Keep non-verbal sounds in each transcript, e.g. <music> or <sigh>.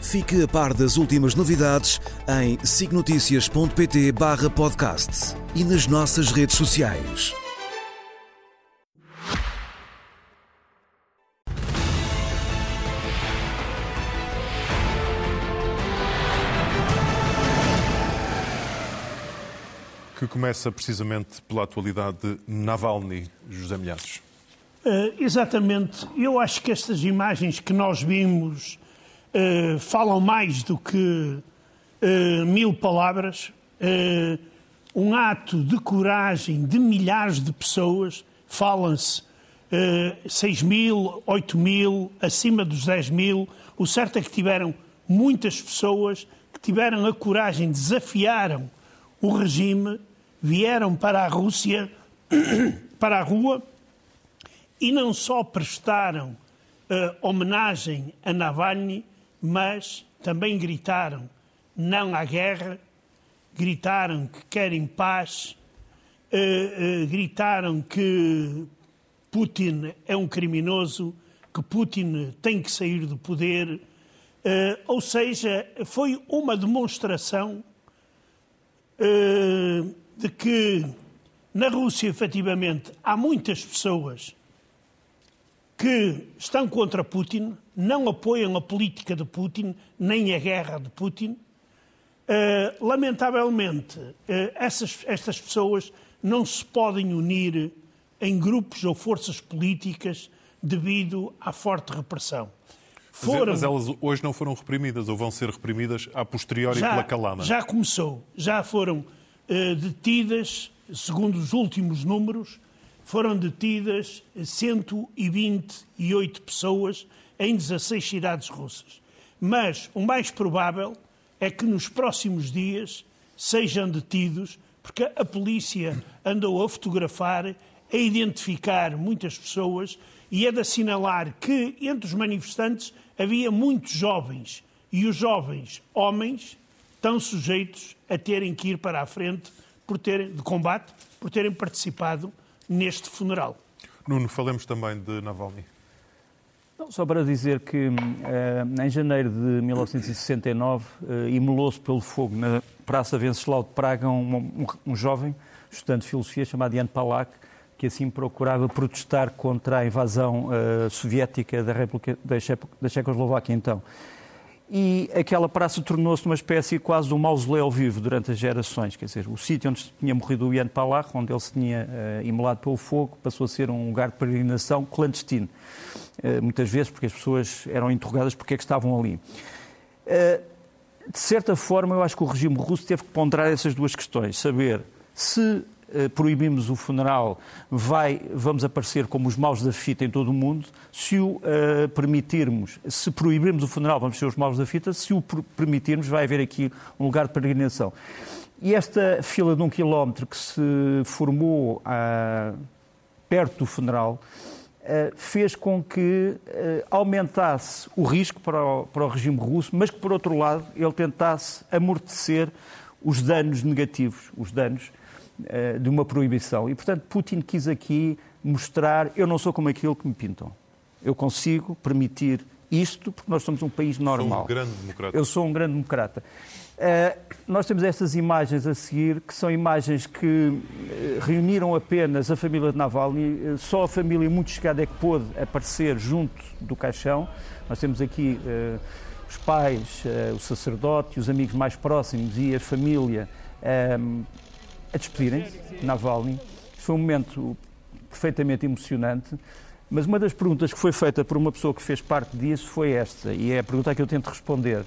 Fique a par das últimas novidades em signoticias.pt barra podcast e nas nossas redes sociais. Que começa precisamente pela atualidade de Navalny, José Milhares. Uh, exatamente. Eu acho que estas imagens que nós vimos uh, falam mais do que uh, mil palavras. um ato de coragem de milhares de pessoas, falam-se uh, 6 mil, 8 mil, acima dos 10 mil. O certo é que tiveram muitas pessoas que tiveram a coragem, desafiaram o regime, vieram para a Rússia, <coughs> para a rua, e não só prestaram uh, homenagem a Navalny, mas também gritaram não à guerra, gritaram que querem paz, uh, uh, gritaram que Putin é um criminoso, que Putin tem que sair do poder. Uh, ou seja, foi uma demonstração de que na Rússia, efetivamente, há muitas pessoas que estão contra Putin, não apoiam a política de Putin, nem a guerra de Putin. Uh, lamentavelmente, uh, essas, estas pessoas não se podem unir em grupos ou forças políticas devido à forte repressão. Foram... Mas elas hoje não foram reprimidas ou vão ser reprimidas a posteriori já, pela calama? Já começou. Já foram uh, detidas, segundo os últimos números, foram detidas 128 pessoas em 16 cidades russas. Mas o mais provável é que nos próximos dias sejam detidos, porque a polícia andou a fotografar, a identificar muitas pessoas e é de assinalar que entre os manifestantes havia muitos jovens e os jovens homens estão sujeitos a terem que ir para a frente por terem, de combate por terem participado neste funeral. Nuno, falemos também de Navalny. Não, só para dizer que uh, em janeiro de 1969 uh, imolou-se pelo fogo na Praça Venceslau de Praga um, um, um jovem estudante de filosofia chamado Jan Palak, que assim procurava protestar contra a invasão uh, soviética da, República, da, da Checoslováquia então e aquela praça tornou-se uma espécie quase de um mausoléu vivo durante as gerações. Quer dizer, o sítio onde tinha morrido o Ian Palach, onde ele se tinha uh, imolado pelo fogo, passou a ser um lugar de peregrinação clandestino. Uh, muitas vezes porque as pessoas eram interrogadas porque é que estavam ali. Uh, de certa forma, eu acho que o regime russo teve que ponderar essas duas questões. Saber se proibimos o funeral, vai, vamos aparecer como os maus da fita em todo o mundo. Se o uh, permitirmos, se proibirmos o funeral, vamos ser os maus da fita. Se o permitirmos, vai haver aqui um lugar de peregrinação. E esta fila de um quilómetro que se formou uh, perto do funeral uh, fez com que aumentasse o risco para o, para o regime russo, mas que, por outro lado, ele tentasse amortecer os danos negativos, os danos eh, de uma proibição. E, portanto, Putin quis aqui mostrar: eu não sou como aquilo que me pintam. Eu consigo permitir isto porque nós somos um país normal. Sou um grande democrata. Eu sou um grande democrata. Uh, nós temos estas imagens a seguir, que são imagens que uh, reuniram apenas a família de Navalny. Uh, só a família muito chegada é que pôde aparecer junto do caixão. Nós temos aqui os pais, o sacerdote, os amigos mais próximos e a família a despedirem-se, Navalny. Foi um momento perfeitamente emocionante. Mas uma das perguntas que foi feita por uma pessoa que fez parte disso foi esta, e é a pergunta que eu tento responder.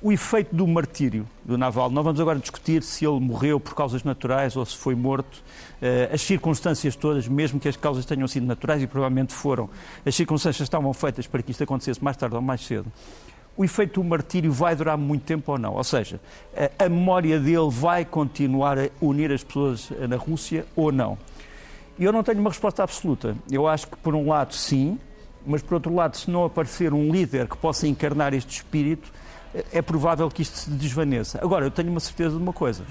O efeito do martírio do Navalny, nós vamos agora discutir se ele morreu por causas naturais ou se foi morto. Eh, as circunstâncias todas, mesmo que as causas tenham sido naturais e provavelmente foram, as circunstâncias estavam feitas para que isto acontecesse mais tarde ou mais cedo. O efeito do martírio vai durar muito tempo ou não? Ou seja, a, a memória dele vai continuar a unir as pessoas na Rússia ou não? E eu não tenho uma resposta absoluta. Eu acho que, por um lado, sim, mas, por outro lado, se não aparecer um líder que possa encarnar este espírito, é provável que isto se desvaneça. Agora, eu tenho uma certeza de uma coisa: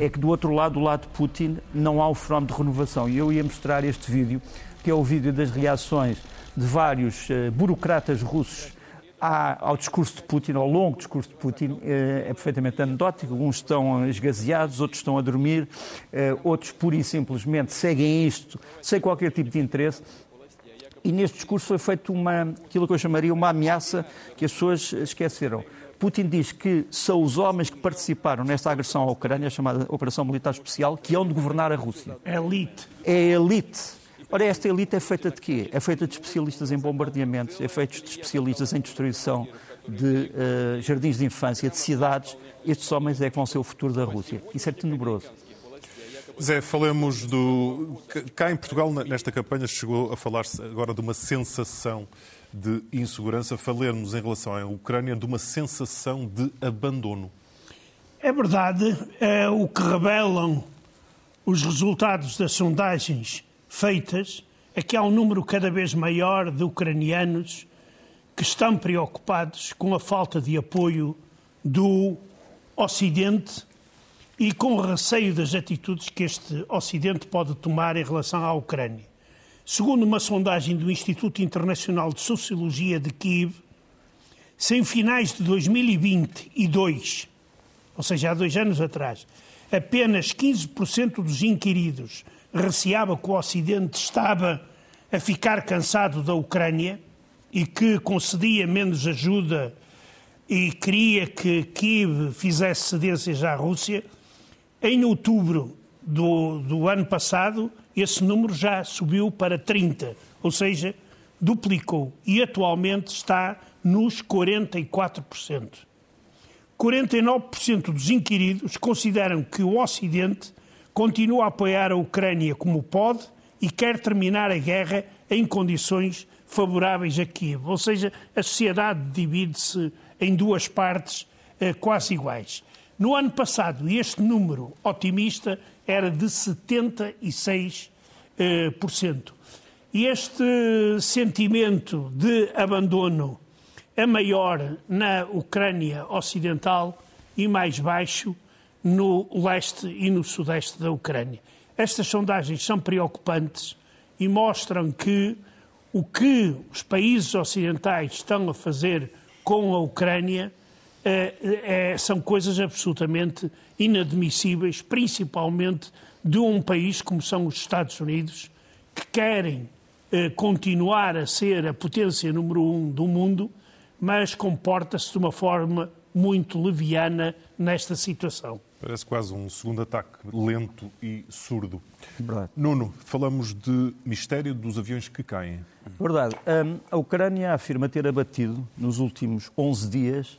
é que do outro lado, do lado de Putin, não há o fenómeno de renovação. E eu ia mostrar este vídeo, que é o vídeo das reações de vários uh, burocratas russos ao discurso de Putin, ao longo discurso de Putin, é, é perfeitamente anedótico. Uns estão esgazeados, outros estão a dormir, eh, outros pura e simplesmente seguem isto sem qualquer tipo de interesse. E neste discurso foi feito uma, aquilo que eu chamaria uma ameaça que as pessoas esqueceram. Putin diz que são os homens que participaram nesta agressão à Ucrânia, chamada Operação Militar Especial, que hão de governar a Rússia. Elite. É a elite Ora, esta elite é feita de quê? É feita de especialistas em bombardeamentos, é feita de especialistas em destruição de uh, jardins de infância, de cidades. Estes homens é que vão ser o futuro da Rússia. Isso é tenebroso. Zé, falemos do. Cá em Portugal, nesta campanha, chegou a falar-se agora de uma sensação de insegurança. Falemos em relação à Ucrânia de uma sensação de abandono. É verdade. É o que revelam os resultados das sondagens feitas é que há um número cada vez maior de ucranianos que estão preocupados com a falta de apoio do Ocidente e com receio das atitudes que este Ocidente pode tomar em relação à Ucrânia. Segundo uma sondagem do Instituto Internacional de Sociologia de Kiev, se em finais de 2022, ou seja, há dois anos atrás, apenas 15% dos inquiridos receava que o Ocidente estava a ficar cansado da Ucrânia e que concedia menos ajuda e queria que Kiev fizesse cedências à Rússia, em outubro do, do ano passado, esse número já subiu para 30, ou seja, duplicou e atualmente está nos 44%. 49% dos inquiridos consideram que o Ocidente continua a apoiar a Ucrânia como pode e quer terminar a guerra em condições favoráveis a Kiev. Ou seja, a sociedade divide-se em duas partes eh, quase iguais. No ano passado, este número otimista era de 76%. Eh, por cento. E este sentimento de abandono é maior na Ucrânia Ocidental e mais baixo no leste e no sudeste da Ucrânia. Estas sondagens são preocupantes e mostram que o que os países ocidentais estão a fazer com a Ucrânia é, é, são coisas absolutamente inadmissíveis, principalmente de um país como são os Estados Unidos, que querem é, continuar a ser a potência número um do mundo, mas comporta-se de uma forma muito leviana nesta situação. Parece quase um segundo ataque lento e surdo. Verdade. Nuno, falamos de mistério dos aviões que caem. Verdade. Um, a Ucrânia afirma ter abatido, nos últimos 11 dias,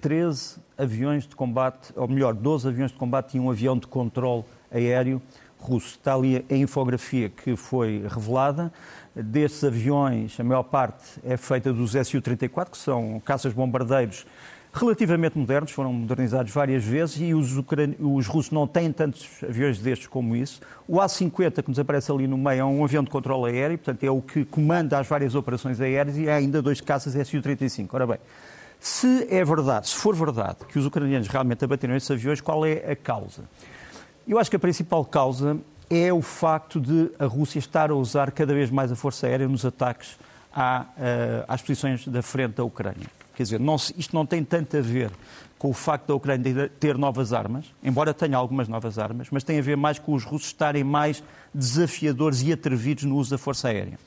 13 aviões de combate, ou melhor, 12 aviões de combate e um avião de controle aéreo russo. Está ali a infografia que foi revelada. Desses aviões, a maior parte é feita dos Su-34, que são caças bombardeiros relativamente modernos, foram modernizados várias vezes e os, os, russos não têm tantos aviões destes como isso. O A-50, que nos aparece ali no meio, é um avião de controle aéreo, portanto é o que comanda as várias operações aéreas e há ainda dois caças Su-35. Ora bem, se é verdade, se for verdade que os ucranianos realmente abateram esses aviões, qual é a causa? Eu acho que a principal causa é o facto de a Rússia estar a usar cada vez mais a força aérea nos ataques à, eh, às posições da frente da Ucrânia. Quer dizer, não, isto não tem tanto a ver com o facto da Ucrânia ter novas armas, embora tenha algumas novas armas, mas tem a ver mais com os russos estarem mais desafiadores e atrevidos no uso da força aérea.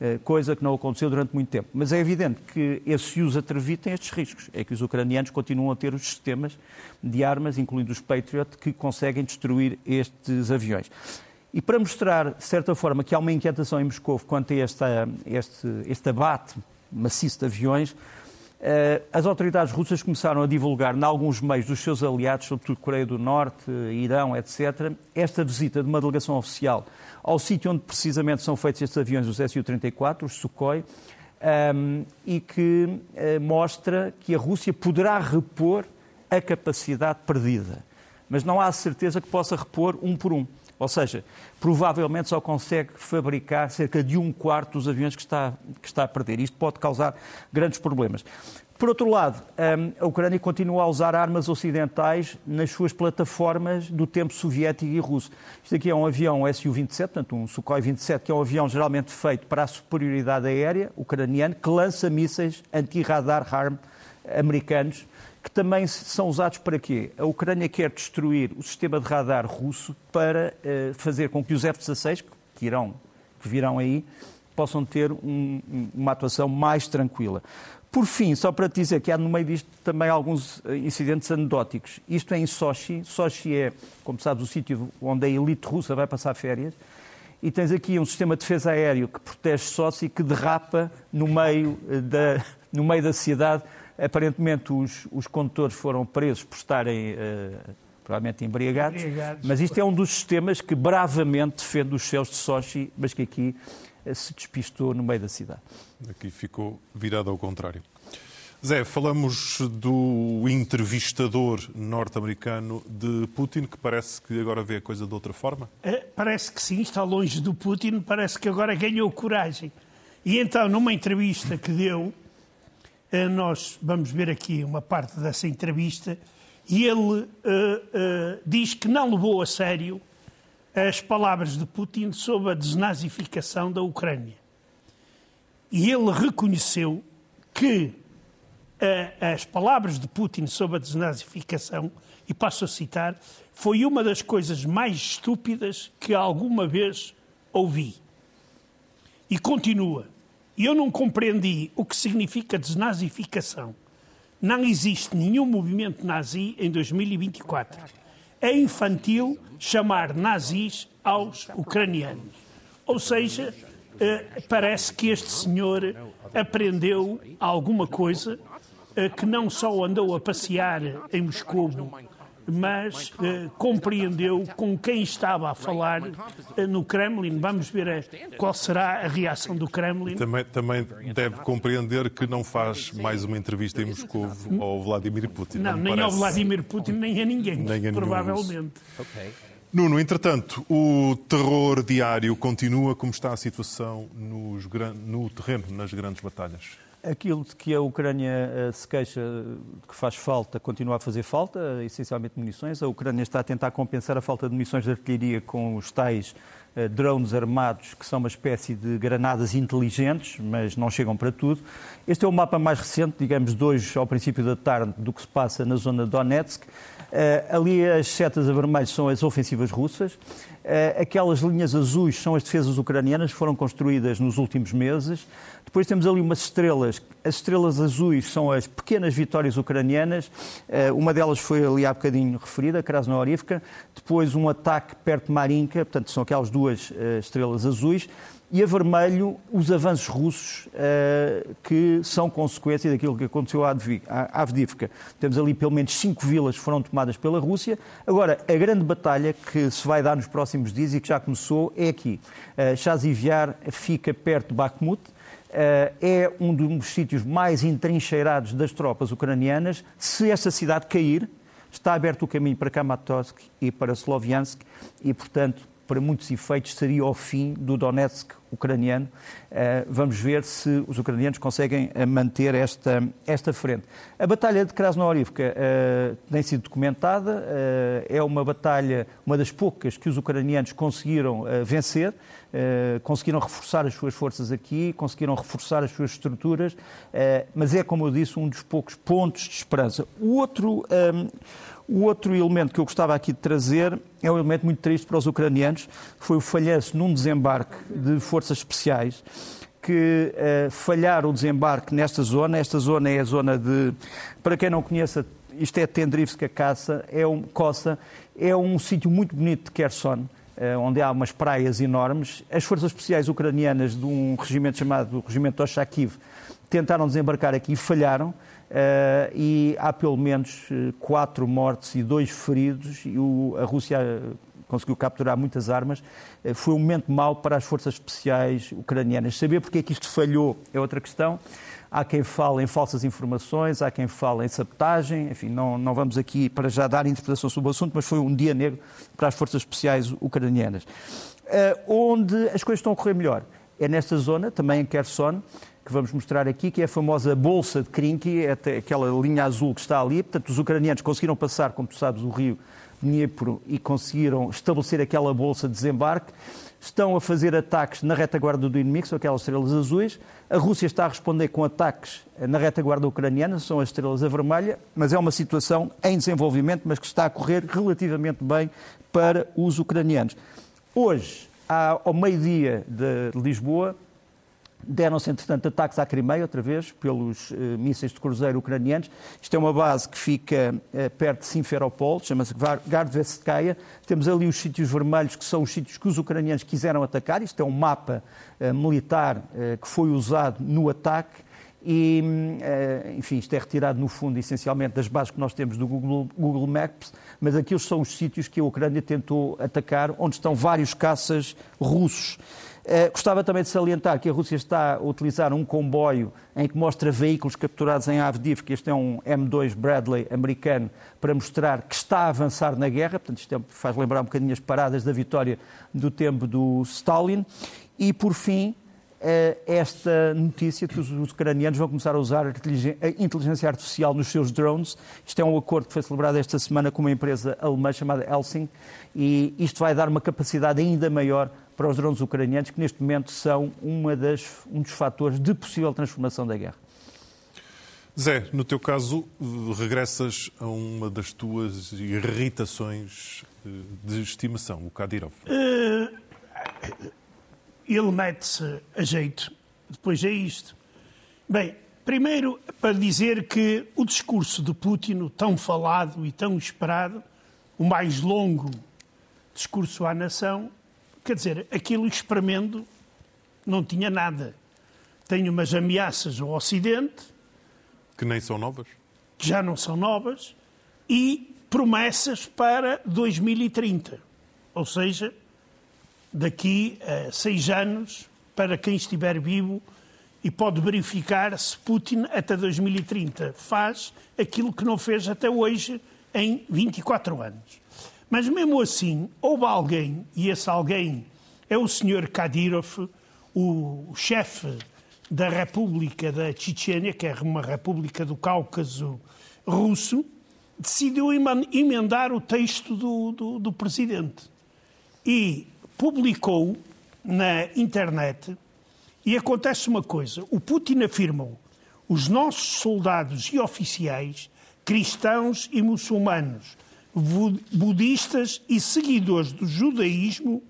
Eh, coisa que não aconteceu durante muito tempo. Mas é evidente que esse uso atrevido tem estes riscos. É que os ucranianos continuam a ter os sistemas de armas, incluindo os Patriot, que conseguem destruir estes aviões. E para mostrar, de certa forma, que há uma inquietação em Moscou quanto a este, este abate maciço de aviões, as autoridades russas começaram a divulgar, em alguns meios dos seus aliados, sobretudo Coreia do Norte, Irão, etc., esta visita de uma delegação oficial ao sítio onde precisamente são feitos estes aviões, os Su-34, os Sukhoi, um, e que uh, mostra que a Rússia poderá repor a capacidade perdida. Mas não há certeza que possa repor um por um. Ou seja, provavelmente só consegue fabricar cerca de um quarto dos aviões que está, que está a perder. Isto pode causar grandes problemas. Por outro lado, hum, a Ucrânia continua a usar armas ocidentais nas suas plataformas do tempo soviético e russo. Isto aqui é um avião Su-27, portanto um Sukhoi 27, que é um avião geralmente feito para a superioridade aérea ucraniano, que lança mísseis anti-radar HARM americanos, que também são usados para quê? A Ucrânia quer destruir o sistema de radar russo para uh, fazer com que os F-16, que, irão, que virão aí, possam ter um, uma atuação mais tranquila. Por fim, só para te dizer que há no meio disto também alguns eh, incidentes anedóticos. Isto é em Sochi. Sochi é, como sabes, o sítio onde a elite russa vai passar férias. E tens aqui um sistema de defesa aéreo que protege Sochi e que derrapa no meio eh, da, no meio da cidade. Aparentemente, os, os condutores foram presos por estarem uh, provavelmente embriagados, embriagados. Mas isto é um dos sistemas que bravamente defende os céus de Sochi, mas que aqui se despistou no meio da cidade. Aqui ficou virado ao contrário. Zé, falamos do entrevistador norte-americano de Putin, que parece que agora vê a coisa de outra forma? É, parece que sim, está longe do Putin, parece que agora ganhou coragem. E então, numa entrevista que deu, eh, nós vamos ver aqui uma parte dessa entrevista, e ele uh, uh, diz que não levou a sério as palavras de Putin sobre a desnazificação da Ucrânia. E ele reconheceu que uh, as palavras de Putin sobre a desnazificação, e passo a citar, foi uma das coisas mais estúpidas que alguma vez ouvi. E continua. Eu não compreendi o que significa desnazificação. Não existe nenhum movimento nazi em 2024 é infantil chamar nazis aos ucranianos. Ou seja, eh, parece que este senhor aprendeu alguma coisa eh, que não só andou a passear em Moscou mas eh, compreendeu com quem estava a falar eh, no Kremlin. Vamos ver a, eh, qual será a reação do Kremlin. Também, também, deve compreender que não faz mais uma entrevista em Moscou ao Vladimir Putin. Não, não nem parece. ao Vladimir Putin, nem a ninguém, nem a provavelmente. Nuno, entretanto, o terror diário continua. Como está a situação nos, no terreno, nas grandes batalhas? Aquilo de que a Ucrânia eh, se queixa que faz falta, continua a fazer falta, essencialmente munições. A Ucrânia está a tentar compensar a falta de munições de artilharia com os tais uh, drones armados, que são uma espécie de granadas inteligentes, mas não chegam para tudo. Este é o mapa mais recente, digamos, de hoje ao princípio da tarde, do que se passa na zona de Donetsk. Uh, ali as setas a vermelho são as ofensivas russas. Aquelas linhas azuis são as defesas ucranianas que foram construídas nos últimos meses. Depois temos ali umas estrelas. As estrelas azuis são as pequenas vitórias ucranianas. Uh, uma delas foi ali há bocadinho referida, Krasnoarivka. Depois um ataque perto de Marinka, portanto são aquelas duas estrelas azuis e a vermelho os avanços russos uh, que são consequência daquilo que aconteceu à Avdivka. Temos ali pelo menos cinco vilas que foram tomadas pela Rússia. Agora, a grande batalha que se vai dar nos próximos dias e que já começou é aqui. Uh, Chaziviar fica perto de Bakhmut. Uh, é um dos sítios mais entrincheirados das tropas ucranianas. Se esta cidade cair, está aberto o caminho para Kramatorsk e para Sloviansk e, portanto, para muitos efeitos, seria o fim do Donetsk ucraniano. Uh, vamos ver se os ucranianos conseguem uh, manter esta, esta frente. A Batalha de Krasnoorivka uh, tem sido documentada, é uma batalha, uma das poucas que os ucranianos conseguiram vencer, conseguiram reforçar as suas forças aqui, conseguiram reforçar as suas estruturas, mas é, como eu disse, um dos poucos pontos de esperança. O outro. O outro elemento que eu gostava aqui de trazer é um elemento muito triste para os ucranianos, foi o falhanço num desembarque de forças especiais que uh, falharam o desembarque nesta zona. Esta zona é a zona de, para quem não conheça, isto é Tendrivska Caça, é um, Coça, é um sítio muito bonito de Kherson, uh, onde há umas praias enormes. As forças especiais ucranianas de um regimento chamado Regimento Oshakiv tentaram desembarcar aqui e falharam. Uh, e há pelo menos quatro mortes e dois feridos, e o, a Rússia conseguiu capturar muitas armas, eh, foi um momento mau para as forças especiais ucranianas. Saber porque é que isto falhou é outra questão. Há quem fale em falsas informações, há quem fale em sabotagem, enfim, não, não vamos aqui para já dar interpretação sobre o assunto, mas foi um dia negro para as forças especiais ucranianas. Uh, onde as coisas estão a correr melhor é nesta zona, também em Kherson, que vamos mostrar aqui, que é a famosa Bolsa de Krinky, é aquela linha azul que está ali. Portanto, os ucranianos conseguiram passar, como tu sabes, o rio Dniepro e conseguiram estabelecer aquela bolsa de desembarque. Estão a fazer ataques na retaguarda do inimigo, são aquelas estrelas azuis. A Rússia está a responder com ataques na retaguarda ucraniana, são as estrelas a vermelha, mas é uma situação em desenvolvimento, mas que está a correr relativamente bem para os ucranianos. Hoje, ao meio-dia de Lisboa, Deram-se, entretanto, ataques à Crimeia, outra vez, pelos uh, mísseis de cruzeiro ucranianos. Isto é uma base que fica uh, perto de Simferopol, chama-se Gardveskaya. Temos ali os sítios vermelhos, que são os sítios que os ucranianos quiseram atacar. Isto é um mapa uh, militar que foi usado no ataque. E, enfim, isto é retirado, no fundo, essencialmente das bases que nós temos do Google, Google Maps, mas aqueles são os sítios que a Ucrânia tentou atacar, onde estão vários caças russos. Uh, gostava também de salientar que a Rússia está a utilizar um comboio em que mostra veículos capturados em Avdiivka. Este é um M2 Bradley americano para mostrar que está a avançar na guerra. Portanto, isto é, faz lembrar um bocadinho as paradas da vitória do tempo do Stalin. E, por fim, uh, esta notícia que os ucranianos vão começar a usar a inteligência artificial nos seus drones. Isto é um acordo que foi celebrado esta semana com uma empresa alemã chamada Helsing e isto vai dar uma capacidade ainda maior para os drones ucranianos, que neste momento são uma das, um dos fatores de possível transformação da guerra. Zé, no teu caso, regressas a uma das tuas irritações eh, de estimação, o Kadyrov. Uh, ele mete-se a jeito. Depois é isto. Bem, primeiro para dizer que o discurso de Putin, tão falado e tão esperado, o mais longo discurso à nação, Quer dizer, aquilo espremendo não tinha nada. Tem umas ameaças ao Ocidente. Que nem são novas. Que já não são novas. E promessas para 2030. Ou seja, daqui a seis anos, para quem estiver vivo e pode verificar se Putin até 2030 faz aquilo que não fez até hoje em 24 anos. Mas mesmo assim, houve alguém, e esse alguém é o senhor Kadyrov, o chefe da República da Chechênia, que é uma república do Cáucaso russo, decidiu emendar o texto do, do, do presidente e publicou na internet. E acontece uma coisa: o Putin afirmou os nossos soldados e oficiais, cristãos e muçulmanos, budistas e seguidores do judaísmo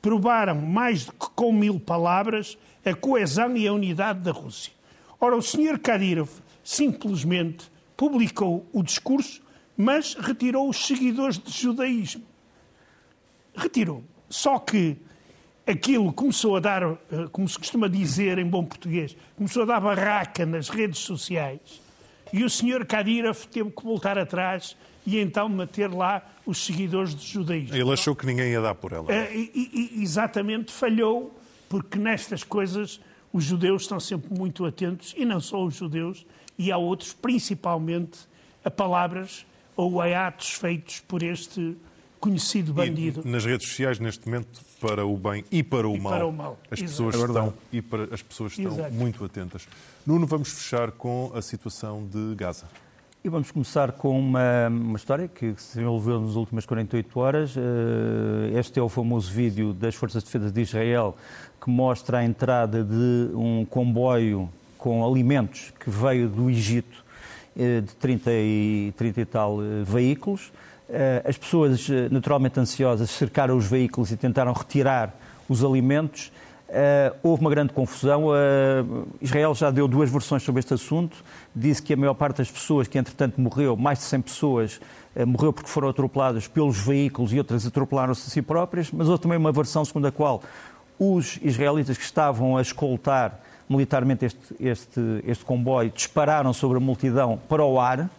provaram mais do que com mil palavras a coesão e a unidade da Rússia. Ora, o Sr. Kadyrov simplesmente publicou o discurso, mas retirou os seguidores de judaísmo. Retirou. Só que aquilo começou a dar, eh, como se costuma dizer em bom português, começou a dar barraca nas redes sociais e o Sr. Kadyrov teve que voltar atrás e então meter lá os seguidores de judaísmo. Ele achou que ninguém ia dar por ela. É, e, e, exatamente, falhou, porque nestas coisas os judeus estão sempre muito atentos, e não só os judeus, e há outros, principalmente a palavras ou a atos feitos por este conhecido bandido. E nas redes sociais, neste momento, para o bem e para o, e mal, para o mal. As, pessoas é estão, e para, as pessoas estão muito atentas. Nuno, vamos fechar com a situação de Gaza. E vamos começar com uma, uma, história que se desenvolveu nas últimas 48 horas. Eh, este é o famoso vídeo das Forças de Defesa de Israel que mostra a entrada de um comboio com alimentos que veio do Egito, eh, de 30 e, 30 e tal eh, veículos. As pessoas, naturalmente ansiosas, cercaram os veículos e tentaram retirar os alimentos. Uh, houve uma grande confusão. Israel já deu duas versões sobre este assunto. Disse que a maior parte das pessoas que, entretanto, morreu, mais de 100 pessoas, morreu porque foram atropeladas pelos veículos e outras atropelaram-se a si próprias. Mas houve também uma versão segundo a qual os israelitas que estavam a escoltar militarmente este, este, este comboio dispararam sobre a multidão para o ar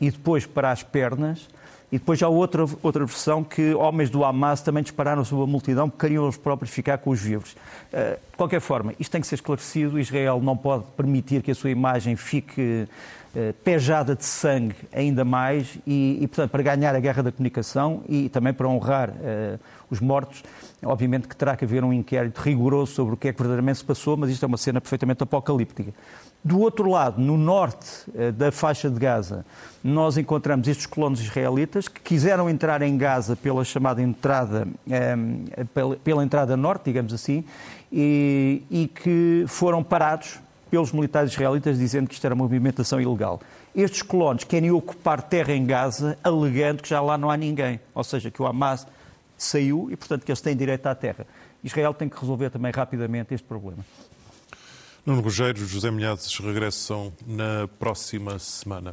e depois para as pernas E depois há outra, outra versão que homens do Hamas também dispararam sobre a multidão porque queriam os próprios ficar com os vivos. Uh, de qualquer forma, isto tem que ser esclarecido. Israel não pode permitir que a sua imagem fique pejada de sangue ainda mais e, e, portanto, para ganhar a guerra da comunicação e também para honrar uh, os mortos, obviamente que terá que haver um inquérito rigoroso sobre o que é que verdadeiramente se passou, mas isto é uma cena perfeitamente apocalíptica. Do outro lado, no norte eh, da faixa de Gaza, nós encontramos estes colonos israelitas que quiseram entrar em Gaza pela chamada entrada, eh, pela, pela, entrada norte, digamos assim, e, e, que foram parados pelos militares israelitas dizendo que isto era uma movimentação ilegal. Estes colonos querem ocupar terra em Gaza alegando que já lá não há ninguém, ou seja, que o Hamas saiu e, portanto, que eles têm direito à terra. Israel tem que resolver também rapidamente este problema. Nuno Rogério, José Milhazes regressam na próxima semana.